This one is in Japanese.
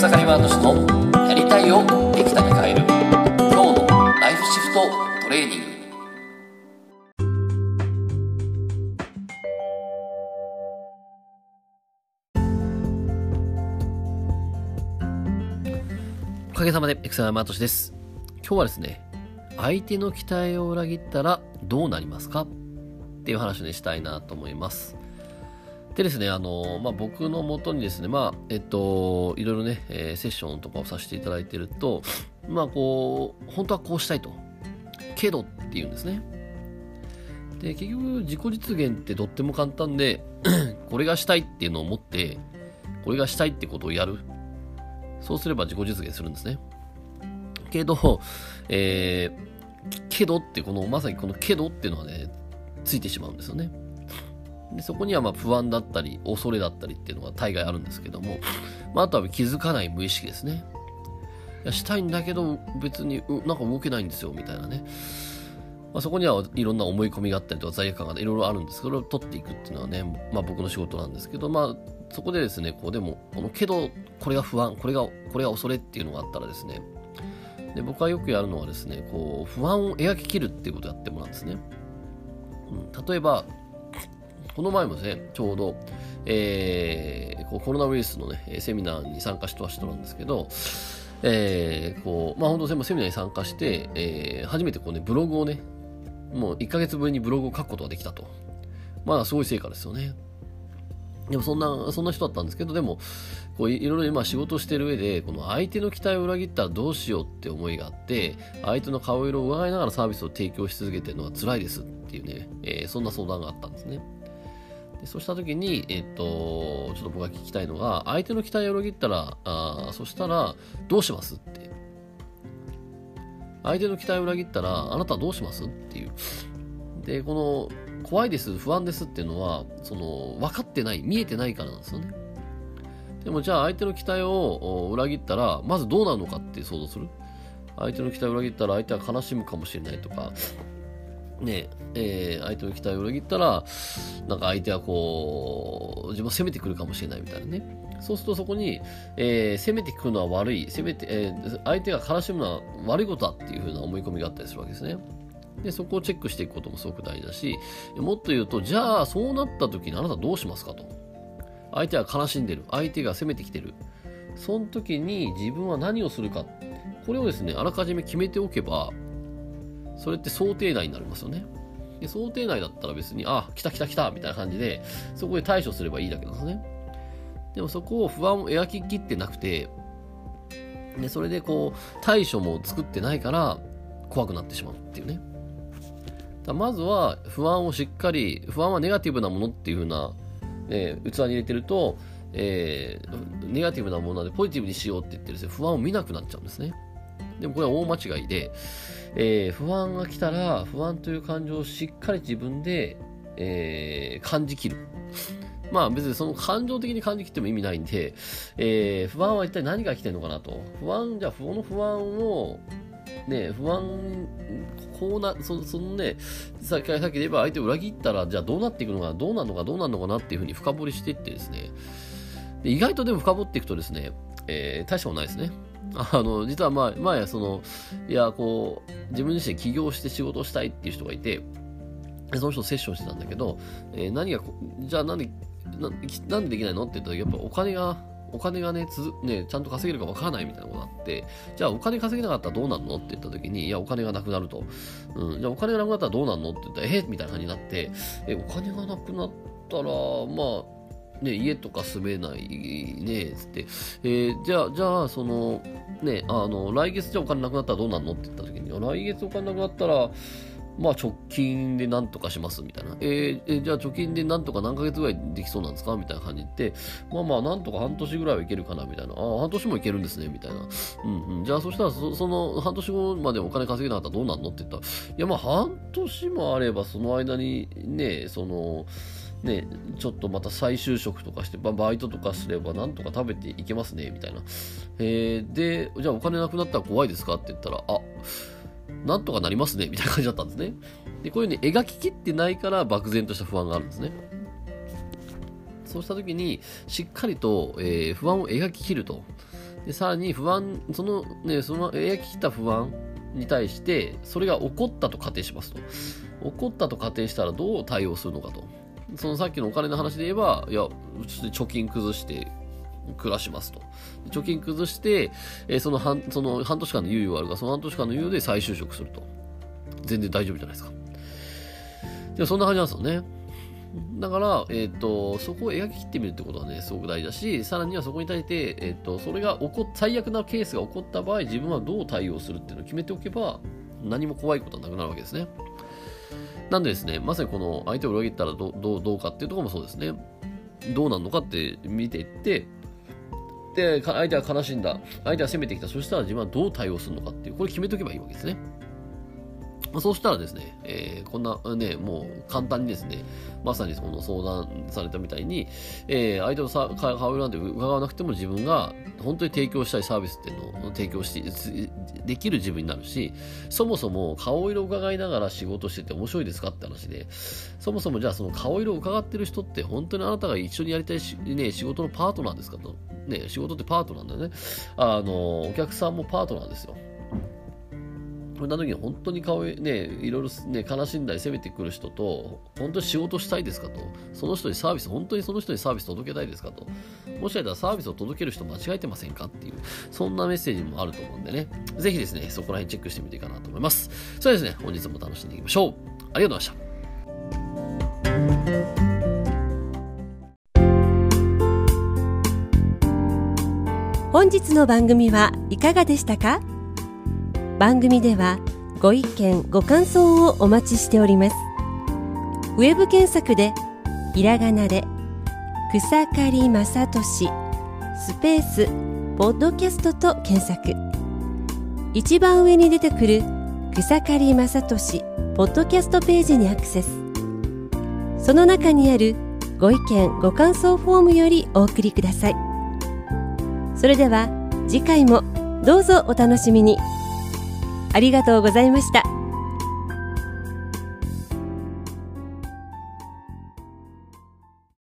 草刈ワード氏のやりたいをできたに変える今日のライフシフトトレーニング。おかげさまでエクサマートシです。今日はですね相手の期待を裏切ったらどうなりますか？っていう話をねしたいなと思います。でですね、あの、まあ、僕のもとにですね、まあ、えっと、いろいろね、えー、セッションとかをさせていただいてると、まあ、こう、本当はこうしたいと。けどっていうんですね。で、結局、自己実現ってとっても簡単で、これがしたいっていうのを持って、これがしたいってことをやる。そうすれば自己実現するんですね。けど、えー、けどってこの、まさにこのけどっていうのはね、ついてしまうんですよね。でそこにはま不安だったり、恐れだったりっていうのが大概あるんですけども、まあ、あとは気づかない無意識ですね。いやしたいんだけど、別になんか動けないんですよ、みたいなね。まあ、そこにはいろんな思い込みがあったりとか罪悪感がいろいろあるんですけど、それを取っていくっていうのはね、まあ僕の仕事なんですけど、まあそこでですね、こうでも、このけど、これが不安、これが、これが恐れっていうのがあったらですね、で僕はよくやるのはですね、こう不安を描き切るっていうことをやってもらうんですね。うん、例えば、この前もですね、ちょうど、えー、コロナウイルスのね、セミナーに参加した人なんですけど、えー、こう、まあ本当にセミナーに参加して、えー、初めてこうね、ブログをね、もう1ヶ月ぶりにブログを書くことができたと。まあすごい成果ですよね。でもそんな、そんな人だったんですけど、でも、こういろいろ今仕事してる上で、この相手の期待を裏切ったらどうしようって思いがあって、相手の顔色を伺いながらサービスを提供し続けてるのは辛いですっていうね、えー、そんな相談があったんですね。でそうした時に、えっ、と、ちょっと僕が聞きたいのが、相手の期待を裏切ったら、あそしたら、どうしますって。相手の期待を裏切ったら、あなたはどうします？っていう。で、この、怖いです、不安ですっていうのは、その、分かってない、見えてないからなんですよね。でもじゃあ相手の期待を裏切ったら、まずどうなるのかって想像する？相手の期待を裏切ったら相手は悲しむかもしれないとか、ねえー、相手の期待を裏切ったら、なんか相手はこう、自分を責めてくるかもしれないみたいなね。そうするとそこに、えー、攻めてくるのは悪い、攻めて、えー、相手が悲しむのは悪いことだっていう風な思い込みがあったりするわけですね。で、そこをチェックしていくこともすごく大事だし、もっと言うと、じゃあそうなった時にあなたどうしますかと。相手は悲しんでる。相手が攻めてきてる。その時に自分は何をするか。これをですね、あらかじめ決めておけば、それって想定内になりますよね。で、想定内だったら別に、あ、来た来た来たみたいな感じで、そこで対処すればいいだけなんですね。でもそこを不安を描ききってなくて、で、それでこう、対処も作ってないから、怖くなってしまうっていうね。だまずは、不安をしっかり、不安はネガティブなものっていう風な、ね、器に入れてると、えー、ネガティブなものでポジティブにしようって言ってるんですね、不安を見なくなっちゃうんですね。でもこれは大間違いで、えー、不安が来たら、不安という感情をしっかり自分で、えー、感じきる。まあ別にその感情的に感じきっても意味ないんで、えー、不安は一体何が来てるのかなと。不安、じゃあ、この不安を、ね、不安、こうな、そそのね、さっきさっきで言えば相手を裏切ったら、じゃあどうなっていくのか、どうなるのか、どうなるのかなっていうふうに深掘りしていってですね、で意外とでも深掘っていくとですね、えー、大したことないですね。あの、実は前、前、その、いや、こう、自分自身起業して仕事したいっていう人がいて、その人とセッションしてたんだけど、えー、何が、じゃあなんで、ななんでできないの？って言ったら、やっぱお金が、お金がね、つね、ちゃんと稼げるかわからないみたいなことがあって、じゃあお金稼げなかったらどうなるの？って言った時に、いや、お金がなくなると。うん、じゃあお金がなくなったらどうなるの？って言ったら、え？みたいな感じになって、え、お金がなくなったら、まあ、ね、家とか住めないね、つって、えー、じゃあ、じゃあ、その、ね、あの、来月じゃお金なくなったらどうなんの？って言った時に、来月お金なくなったら、まあ直近でなんとかしますみたいな。えー、えー、じゃあ貯金でなんとか何ヶ月ぐらいできそうなんですかみたいな感じで、まあまあなんとか半年ぐらいはいけるかなみたいな。ああ、半年もいけるんですねみたいな。うんうん。じゃあそしたらそその半年後までお金稼げなかったらどうなんのって言ったら、いやまあ半年もあればその間にね、その、ね、ちょっとまた再就職とかして、バイトとかすればなんとか食べていけますね、みたいな。えー、で、じゃあお金なくなったら怖いですかって言ったら、あ、なんとかなりますね、みたいな感じだったんですね。で、こういうね、描ききってないから漠然とした不安があるんですね。そうした時に、しっかりと、えー、不安を描ききると。で、さらに不安、そのね、その描きた不安に対して、それが起こったと仮定しますと。起こったと仮定したらどう対応するのかと。そのさっきのお金の話で言えば、いや、貯金崩して暮らしますと。貯金崩して、えー、その半、その半年間の猶予があるから、その半年間の猶予で再就職すると。全然大丈夫じゃないですか。でもそんな感じなんですよね。だから、えっ、ー、と、そこを描き切ってみるってことはね、すごく大事だし、さらにはそこに対して、えっ、ー、と、それが起こ最悪なケースが起こった場合、自分はどう対応するっていうのを決めておけば、何も怖いことはなくなるわけですね。なんでですね、まさにこの相手を裏切ったらどどどうかっていうところもそうですね。どうなるのかって見ていって、で、相手は悲しんだ。相手は攻めてきた。そしたら自分はどう対応するのかっていう、これ決めとけばいいわけですね。まあ、そうしたらですね、えー、こんなね、もう簡単にですね、まさにその相談されたみたいに、えー、相手のさ顔なんて伺わなくても自分が本当に提供したいサービスっていうのを提供して、できる自分になるし、そもそも顔色を伺いながら仕事してて面白いですかって話で、そもそもじゃあその顔色を伺ってる人って本当にあなたが一緒にやりたいし、ね、仕事のパートナーですかと。ね、仕事ってパートナーだよね。あの、お客さんもパートナーですよ。そんな時に本当に顔ね、いろいろね、悲しんだり責めてくる人と、本当に仕事したいですかと、その人にサービス、本当にその人にサービス届けたいですかと、もしかしたらサービスを届ける人間違えてませんかっていう、そんなメッセージもあると思うんでね、ぜひですね、そこら辺チェックしてみていいかなと思います。それですね、本日も楽しんでいきましょう。ありがとうございました。本日の番組はいかがでしたか？番組ではご意見ご感想をお待ちしております。ウェブ検索でひらがなで草刈正俊スペースポッドキャストと検索。一番上に出てくる草刈正俊ポッドキャストページにアクセス。その中にあるご意見ご感想フォームよりお送りください。それでは次回もどうぞお楽しみに。ありがとうございました。